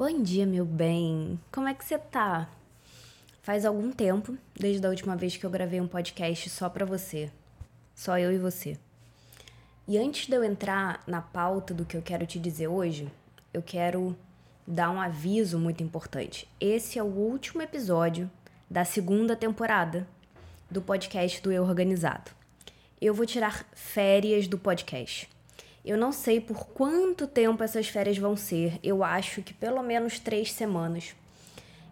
Bom dia, meu bem. Como é que você tá? Faz algum tempo, desde a última vez que eu gravei um podcast só pra você. Só eu e você. E antes de eu entrar na pauta do que eu quero te dizer hoje, eu quero dar um aviso muito importante. Esse é o último episódio da segunda temporada do podcast do Eu Organizado. Eu vou tirar férias do podcast. Eu não sei por quanto tempo essas férias vão ser, eu acho que pelo menos três semanas.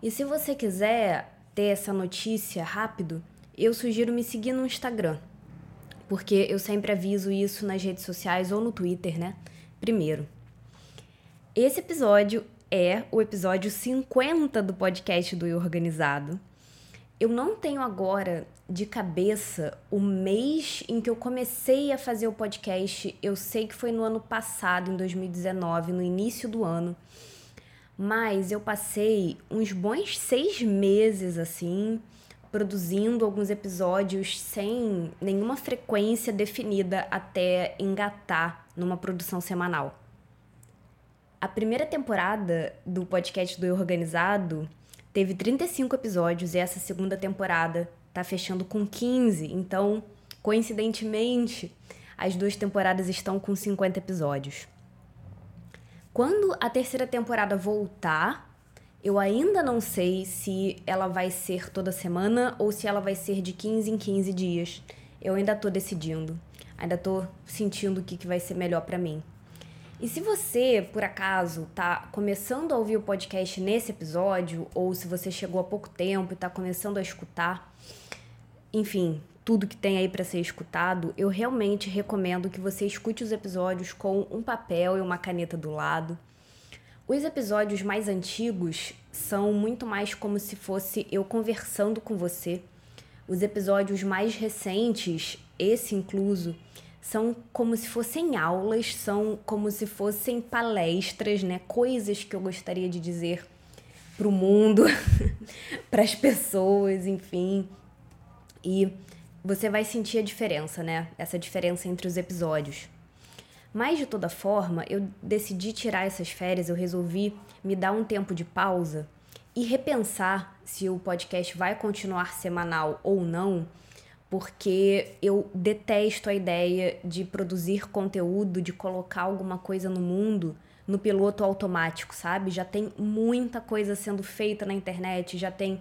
E se você quiser ter essa notícia rápido, eu sugiro me seguir no Instagram, porque eu sempre aviso isso nas redes sociais ou no Twitter, né? Primeiro. Esse episódio é o episódio 50 do podcast do Eu Organizado. Eu não tenho agora de cabeça o mês em que eu comecei a fazer o podcast. Eu sei que foi no ano passado, em 2019, no início do ano. Mas eu passei uns bons seis meses assim, produzindo alguns episódios sem nenhuma frequência definida até engatar numa produção semanal. A primeira temporada do podcast do Eu Organizado teve 35 episódios e essa segunda temporada tá fechando com 15. Então, coincidentemente, as duas temporadas estão com 50 episódios. Quando a terceira temporada voltar, eu ainda não sei se ela vai ser toda semana ou se ela vai ser de 15 em 15 dias. Eu ainda tô decidindo. Ainda tô sentindo o que, que vai ser melhor para mim. E se você, por acaso, tá começando a ouvir o podcast nesse episódio, ou se você chegou há pouco tempo e tá começando a escutar, enfim, tudo que tem aí para ser escutado, eu realmente recomendo que você escute os episódios com um papel e uma caneta do lado. Os episódios mais antigos são muito mais como se fosse eu conversando com você. Os episódios mais recentes, esse incluso, são como se fossem aulas, são como se fossem palestras, né? Coisas que eu gostaria de dizer para o mundo, para as pessoas, enfim. E você vai sentir a diferença, né? Essa diferença entre os episódios. Mas de toda forma, eu decidi tirar essas férias, eu resolvi me dar um tempo de pausa e repensar se o podcast vai continuar semanal ou não porque eu detesto a ideia de produzir conteúdo, de colocar alguma coisa no mundo no piloto automático, sabe? Já tem muita coisa sendo feita na internet, já tem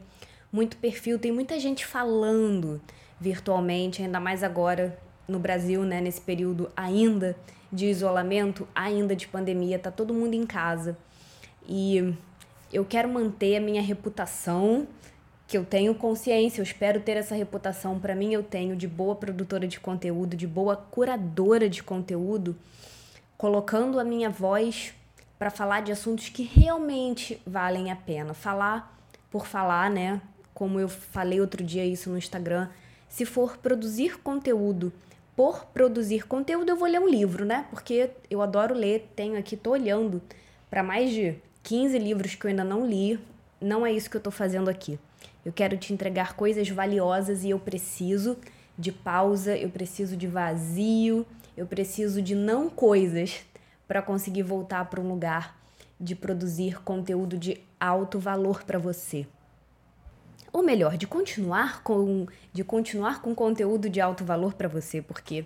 muito perfil, tem muita gente falando virtualmente, ainda mais agora no Brasil, né, nesse período ainda de isolamento, ainda de pandemia, tá todo mundo em casa. E eu quero manter a minha reputação que eu tenho consciência, eu espero ter essa reputação para mim, eu tenho de boa produtora de conteúdo, de boa curadora de conteúdo, colocando a minha voz para falar de assuntos que realmente valem a pena. Falar por falar, né? Como eu falei outro dia isso no Instagram, se for produzir conteúdo por produzir conteúdo, eu vou ler um livro, né? Porque eu adoro ler, tenho aqui, tô olhando para mais de 15 livros que eu ainda não li. Não é isso que eu tô fazendo aqui. Eu quero te entregar coisas valiosas e eu preciso de pausa, eu preciso de vazio, eu preciso de não coisas para conseguir voltar para um lugar de produzir conteúdo de alto valor para você. Ou melhor, de continuar com de continuar com conteúdo de alto valor para você, porque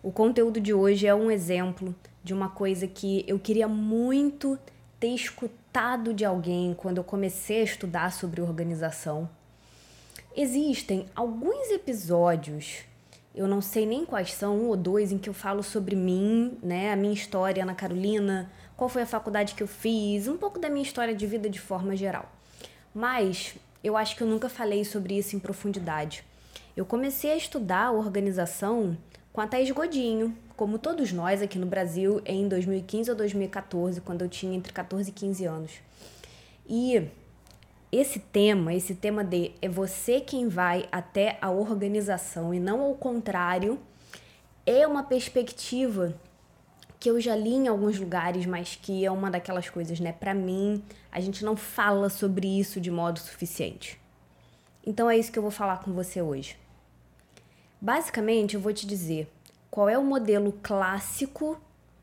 o conteúdo de hoje é um exemplo de uma coisa que eu queria muito ter escutado de alguém quando eu comecei a estudar sobre organização. Existem alguns episódios, eu não sei nem quais são, um ou dois, em que eu falo sobre mim, né, a minha história na Carolina, qual foi a faculdade que eu fiz, um pouco da minha história de vida de forma geral. Mas eu acho que eu nunca falei sobre isso em profundidade. Eu comecei a estudar organização com a Thaís Godinho, como todos nós aqui no Brasil, em 2015 ou 2014, quando eu tinha entre 14 e 15 anos. E esse tema, esse tema de é você quem vai até a organização e não ao contrário, é uma perspectiva que eu já li em alguns lugares, mas que é uma daquelas coisas, né? Para mim, a gente não fala sobre isso de modo suficiente. Então é isso que eu vou falar com você hoje. Basicamente, eu vou te dizer qual é o modelo clássico,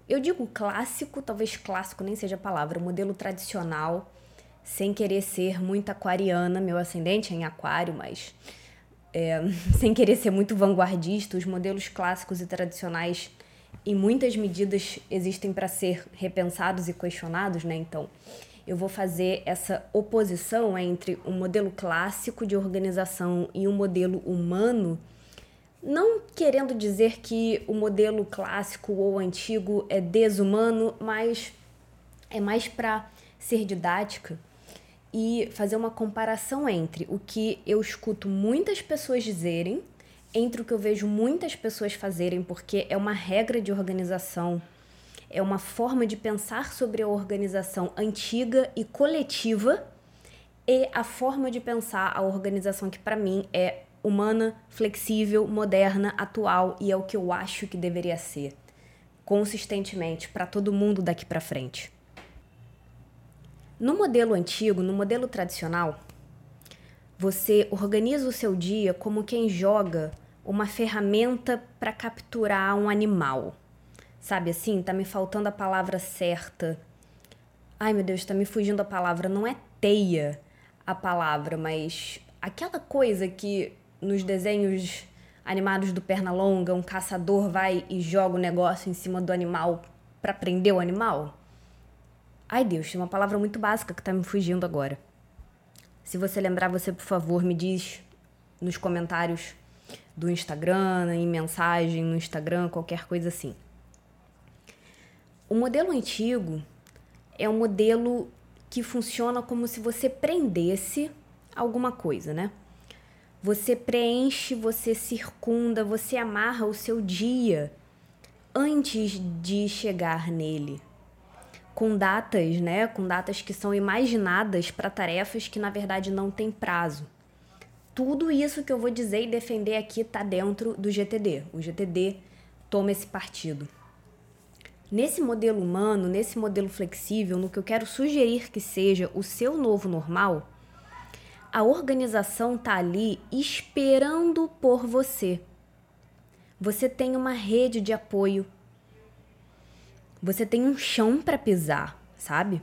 eu digo clássico, talvez clássico nem seja a palavra, o modelo tradicional, sem querer ser muito aquariana, meu ascendente é em aquário, mas é, sem querer ser muito vanguardista, os modelos clássicos e tradicionais, em muitas medidas, existem para ser repensados e questionados, né? Então, eu vou fazer essa oposição entre um modelo clássico de organização e um modelo humano, não querendo dizer que o modelo clássico ou antigo é desumano, mas é mais para ser didática e fazer uma comparação entre o que eu escuto muitas pessoas dizerem, entre o que eu vejo muitas pessoas fazerem, porque é uma regra de organização, é uma forma de pensar sobre a organização antiga e coletiva, e a forma de pensar a organização que para mim é humana, flexível, moderna, atual e é o que eu acho que deveria ser, consistentemente para todo mundo daqui para frente. No modelo antigo, no modelo tradicional, você organiza o seu dia como quem joga uma ferramenta para capturar um animal. Sabe assim? Tá me faltando a palavra certa. Ai, meu Deus, tá me fugindo a palavra. Não é teia a palavra, mas aquela coisa que nos desenhos animados do Pernalonga, um caçador vai e joga o negócio em cima do animal para prender o animal. Ai, Deus, tem uma palavra muito básica que tá me fugindo agora. Se você lembrar, você, por favor, me diz nos comentários do Instagram, em mensagem no Instagram, qualquer coisa assim. O modelo antigo é um modelo que funciona como se você prendesse alguma coisa, né? Você preenche, você circunda, você amarra o seu dia antes de chegar nele com datas, né? Com datas que são imaginadas para tarefas que na verdade não têm prazo. Tudo isso que eu vou dizer e defender aqui está dentro do GTD. O GTD toma esse partido. Nesse modelo humano, nesse modelo flexível, no que eu quero sugerir que seja o seu novo normal, a organização está ali esperando por você. Você tem uma rede de apoio você tem um chão para pisar, sabe?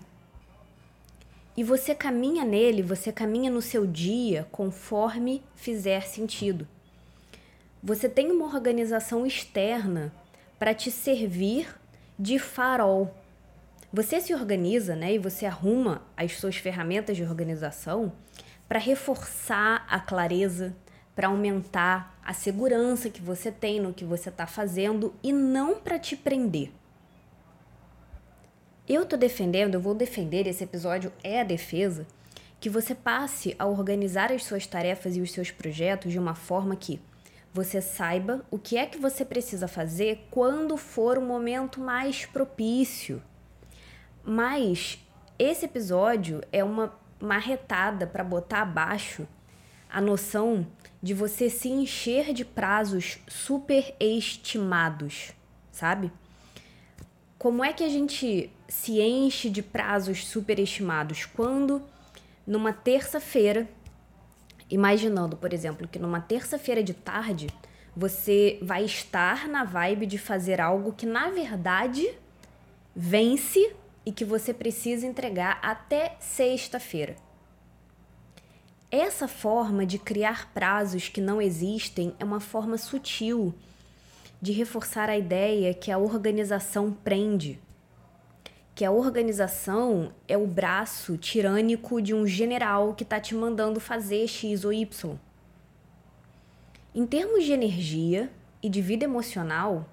E você caminha nele, você caminha no seu dia conforme fizer sentido. Você tem uma organização externa para te servir de farol. Você se organiza, né, e você arruma as suas ferramentas de organização para reforçar a clareza, para aumentar a segurança que você tem no que você está fazendo e não para te prender. Eu tô defendendo, eu vou defender, esse episódio é a defesa, que você passe a organizar as suas tarefas e os seus projetos de uma forma que você saiba o que é que você precisa fazer quando for o momento mais propício. Mas esse episódio é uma marretada para botar abaixo a noção de você se encher de prazos superestimados, sabe? Como é que a gente se enche de prazos superestimados? Quando numa terça-feira, imaginando, por exemplo, que numa terça-feira de tarde você vai estar na vibe de fazer algo que na verdade vence e que você precisa entregar até sexta-feira. Essa forma de criar prazos que não existem é uma forma sutil de reforçar a ideia que a organização prende, que a organização é o braço tirânico de um general que está te mandando fazer X ou Y. Em termos de energia e de vida emocional,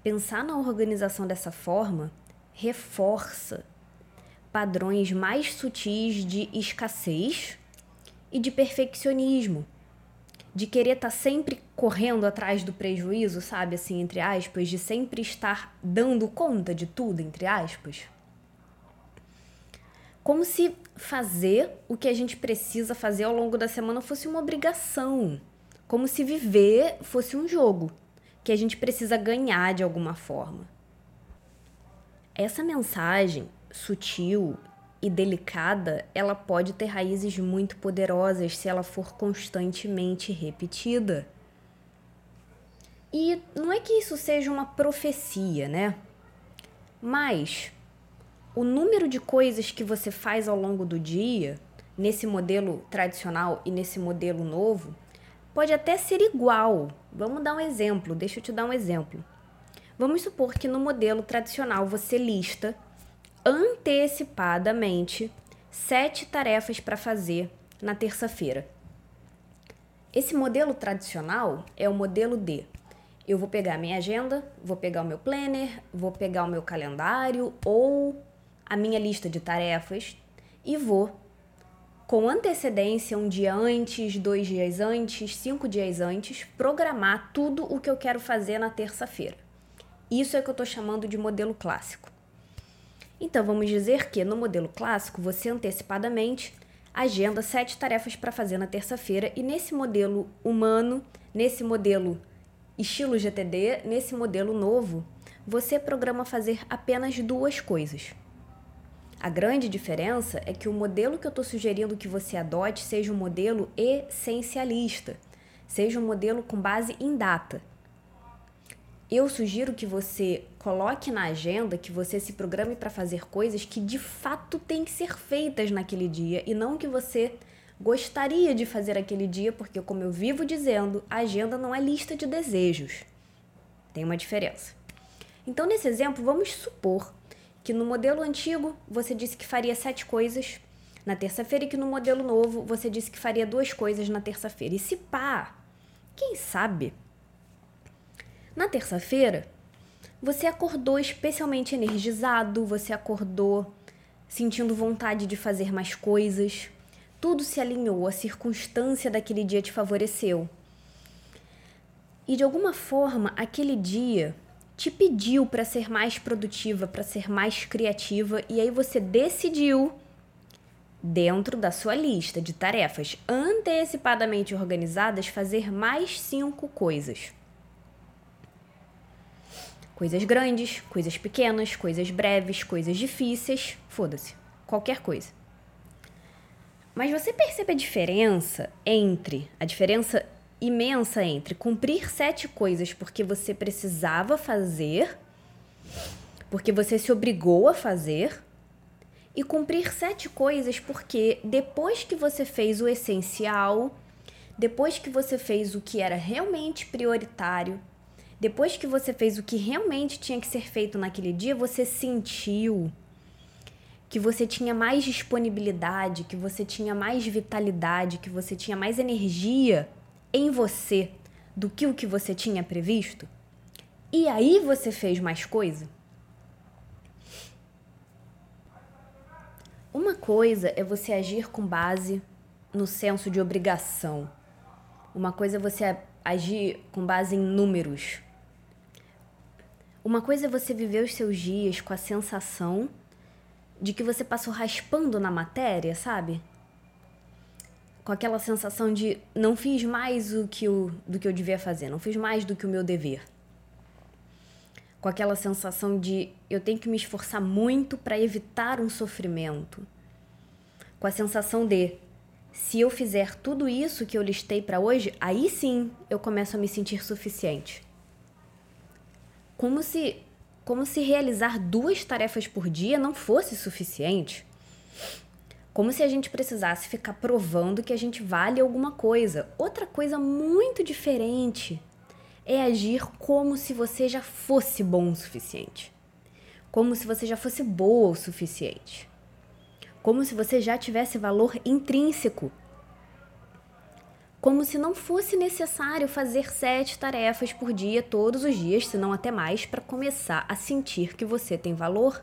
pensar na organização dessa forma reforça padrões mais sutis de escassez e de perfeccionismo de querer estar tá sempre correndo atrás do prejuízo, sabe? Assim, entre aspas, de sempre estar dando conta de tudo, entre aspas. Como se fazer o que a gente precisa fazer ao longo da semana fosse uma obrigação. Como se viver fosse um jogo que a gente precisa ganhar de alguma forma. Essa mensagem sutil e delicada, ela pode ter raízes muito poderosas se ela for constantemente repetida. E não é que isso seja uma profecia, né? Mas o número de coisas que você faz ao longo do dia, nesse modelo tradicional e nesse modelo novo, pode até ser igual. Vamos dar um exemplo, deixa eu te dar um exemplo. Vamos supor que no modelo tradicional você lista antecipadamente sete tarefas para fazer na terça-feira. Esse modelo tradicional é o modelo D. Eu vou pegar minha agenda, vou pegar o meu planner, vou pegar o meu calendário ou a minha lista de tarefas e vou, com antecedência, um dia antes, dois dias antes, cinco dias antes, programar tudo o que eu quero fazer na terça-feira. Isso é o que eu estou chamando de modelo clássico. Então, vamos dizer que no modelo clássico, você antecipadamente agenda sete tarefas para fazer na terça-feira, e nesse modelo humano, nesse modelo estilo GTD, nesse modelo novo, você programa fazer apenas duas coisas. A grande diferença é que o modelo que eu estou sugerindo que você adote seja um modelo essencialista, seja um modelo com base em data eu sugiro que você coloque na agenda, que você se programe para fazer coisas que de fato têm que ser feitas naquele dia e não que você gostaria de fazer aquele dia, porque, como eu vivo dizendo, a agenda não é lista de desejos. Tem uma diferença. Então, nesse exemplo, vamos supor que no modelo antigo você disse que faria sete coisas na terça-feira e que no modelo novo você disse que faria duas coisas na terça-feira. E se pá, quem sabe na terça-feira, você acordou especialmente energizado, você acordou sentindo vontade de fazer mais coisas. Tudo se alinhou, a circunstância daquele dia te favoreceu. E de alguma forma, aquele dia te pediu para ser mais produtiva, para ser mais criativa, e aí você decidiu, dentro da sua lista de tarefas antecipadamente organizadas, fazer mais cinco coisas. Coisas grandes, coisas pequenas, coisas breves, coisas difíceis, foda-se, qualquer coisa. Mas você percebe a diferença entre a diferença imensa entre cumprir sete coisas porque você precisava fazer, porque você se obrigou a fazer, e cumprir sete coisas porque depois que você fez o essencial, depois que você fez o que era realmente prioritário, depois que você fez o que realmente tinha que ser feito naquele dia, você sentiu que você tinha mais disponibilidade, que você tinha mais vitalidade, que você tinha mais energia em você do que o que você tinha previsto? E aí você fez mais coisa? Uma coisa é você agir com base no senso de obrigação. Uma coisa é você agir com base em números, uma coisa é você viver os seus dias com a sensação de que você passou raspando na matéria, sabe? Com aquela sensação de não fiz mais o que eu, do que eu devia fazer, não fiz mais do que o meu dever. Com aquela sensação de eu tenho que me esforçar muito para evitar um sofrimento. Com a sensação de se eu fizer tudo isso que eu listei para hoje, aí sim eu começo a me sentir suficiente como se como se realizar duas tarefas por dia não fosse suficiente. Como se a gente precisasse ficar provando que a gente vale alguma coisa. Outra coisa muito diferente é agir como se você já fosse bom o suficiente. Como se você já fosse boa o suficiente. Como se você já tivesse valor intrínseco como se não fosse necessário fazer sete tarefas por dia todos os dias, se não até mais, para começar a sentir que você tem valor.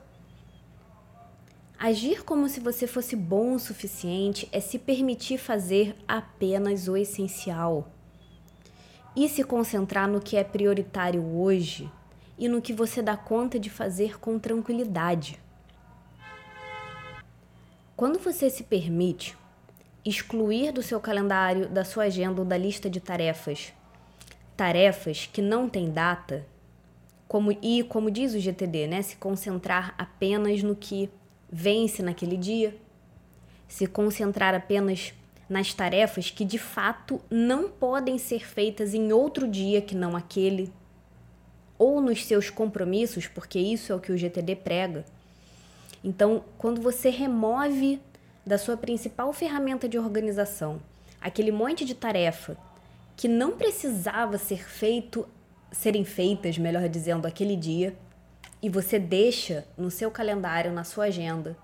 Agir como se você fosse bom o suficiente é se permitir fazer apenas o essencial e se concentrar no que é prioritário hoje e no que você dá conta de fazer com tranquilidade. Quando você se permite excluir do seu calendário, da sua agenda ou da lista de tarefas tarefas que não têm data, como e como diz o GTD, né, se concentrar apenas no que vence naquele dia, se concentrar apenas nas tarefas que de fato não podem ser feitas em outro dia que não aquele. ou nos seus compromissos, porque isso é o que o GTD prega. Então, quando você remove da sua principal ferramenta de organização aquele monte de tarefa que não precisava ser feito, serem feitas, melhor dizendo, aquele dia, e você deixa no seu calendário, na sua agenda,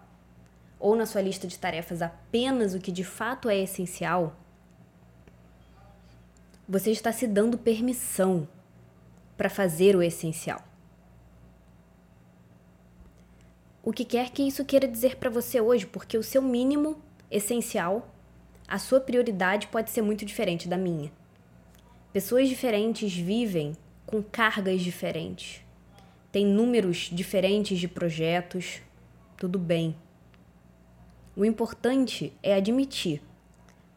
ou na sua lista de tarefas apenas o que de fato é essencial, você está se dando permissão para fazer o essencial. O que quer que isso queira dizer para você hoje, porque o seu mínimo essencial, a sua prioridade pode ser muito diferente da minha. Pessoas diferentes vivem com cargas diferentes, têm números diferentes de projetos, tudo bem. O importante é admitir.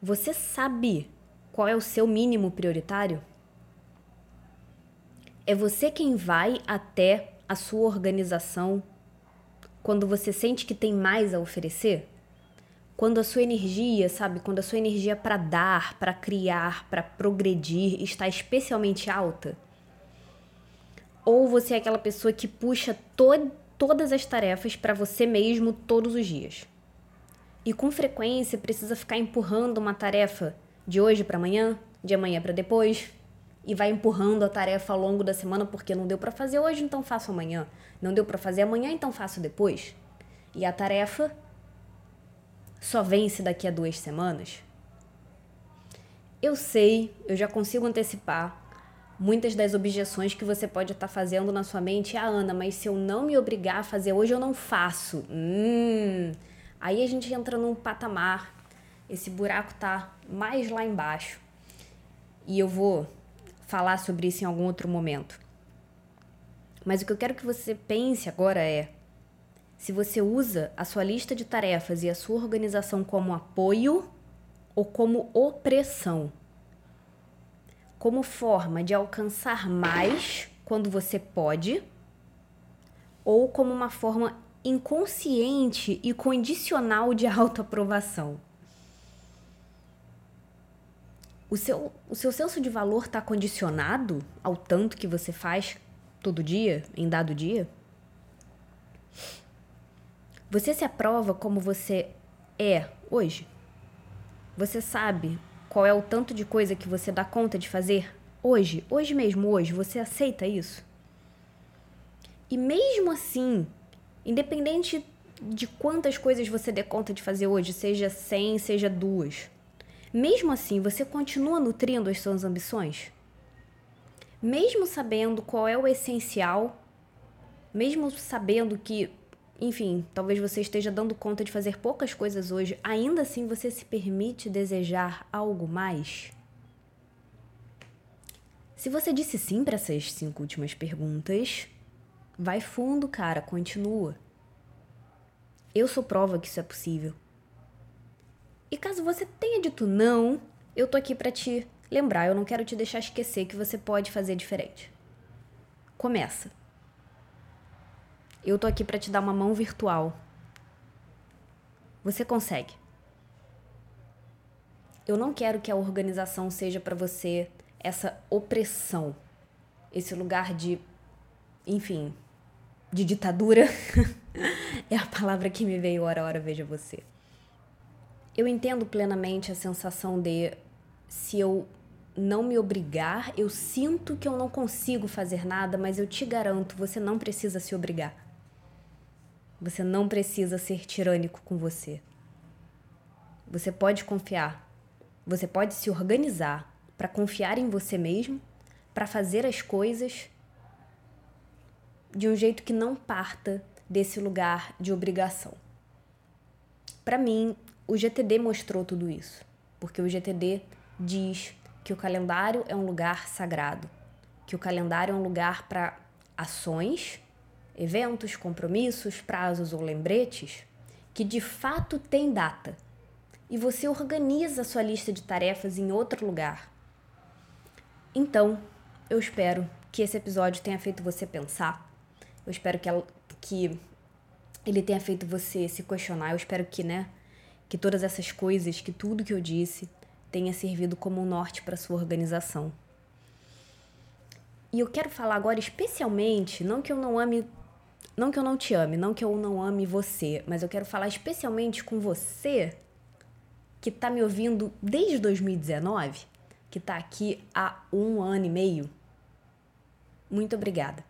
Você sabe qual é o seu mínimo prioritário? É você quem vai até a sua organização quando você sente que tem mais a oferecer? Quando a sua energia, sabe, quando a sua energia para dar, para criar, para progredir está especialmente alta? Ou você é aquela pessoa que puxa to todas as tarefas para você mesmo todos os dias? e com frequência precisa ficar empurrando uma tarefa de hoje para amanhã, de amanhã para depois, e vai empurrando a tarefa ao longo da semana porque não deu para fazer hoje, então faço amanhã. Não deu para fazer amanhã, então faço depois. E a tarefa só vence daqui a duas semanas. Eu sei, eu já consigo antecipar muitas das objeções que você pode estar fazendo na sua mente. Ah, Ana, mas se eu não me obrigar a fazer hoje, eu não faço. Hum, Aí a gente entra num patamar, esse buraco tá mais lá embaixo. E eu vou falar sobre isso em algum outro momento. Mas o que eu quero que você pense agora é: se você usa a sua lista de tarefas e a sua organização como apoio ou como opressão, como forma de alcançar mais quando você pode, ou como uma forma inconsciente e condicional de autoaprovação. O seu, o seu senso de valor está condicionado ao tanto que você faz todo dia, em dado dia? Você se aprova como você é hoje? Você sabe qual é o tanto de coisa que você dá conta de fazer hoje? Hoje mesmo, hoje, você aceita isso? E mesmo assim, Independente de quantas coisas você dê conta de fazer hoje, seja 100, seja duas, mesmo assim você continua nutrindo as suas ambições? Mesmo sabendo qual é o essencial, mesmo sabendo que, enfim, talvez você esteja dando conta de fazer poucas coisas hoje, ainda assim você se permite desejar algo mais? Se você disse sim para essas cinco últimas perguntas, Vai fundo, cara, continua. Eu sou prova que isso é possível. E caso você tenha dito não, eu tô aqui para te lembrar, eu não quero te deixar esquecer que você pode fazer diferente. Começa. Eu tô aqui para te dar uma mão virtual. Você consegue. Eu não quero que a organização seja para você essa opressão, esse lugar de, enfim, de ditadura é a palavra que me veio hora a hora veja você. Eu entendo plenamente a sensação de se eu não me obrigar, eu sinto que eu não consigo fazer nada, mas eu te garanto, você não precisa se obrigar. Você não precisa ser tirânico com você. Você pode confiar. Você pode se organizar para confiar em você mesmo, para fazer as coisas de um jeito que não parta desse lugar de obrigação. Para mim, o GTD mostrou tudo isso, porque o GTD diz que o calendário é um lugar sagrado, que o calendário é um lugar para ações, eventos, compromissos, prazos ou lembretes que de fato tem data. E você organiza a sua lista de tarefas em outro lugar. Então, eu espero que esse episódio tenha feito você pensar eu espero que, ela, que ele tenha feito você se questionar. Eu espero que, né, que todas essas coisas, que tudo que eu disse tenha servido como um norte para sua organização. E eu quero falar agora especialmente, não que eu não ame, não que eu não te ame, não que eu não ame você, mas eu quero falar especialmente com você que tá me ouvindo desde 2019, que tá aqui há um ano e meio. Muito obrigada.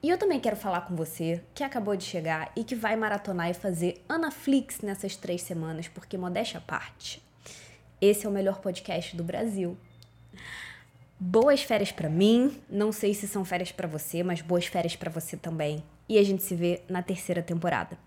E eu também quero falar com você que acabou de chegar e que vai maratonar e fazer Anaflix nessas três semanas, porque modéstia à parte, esse é o melhor podcast do Brasil. Boas férias para mim. Não sei se são férias para você, mas boas férias para você também. E a gente se vê na terceira temporada.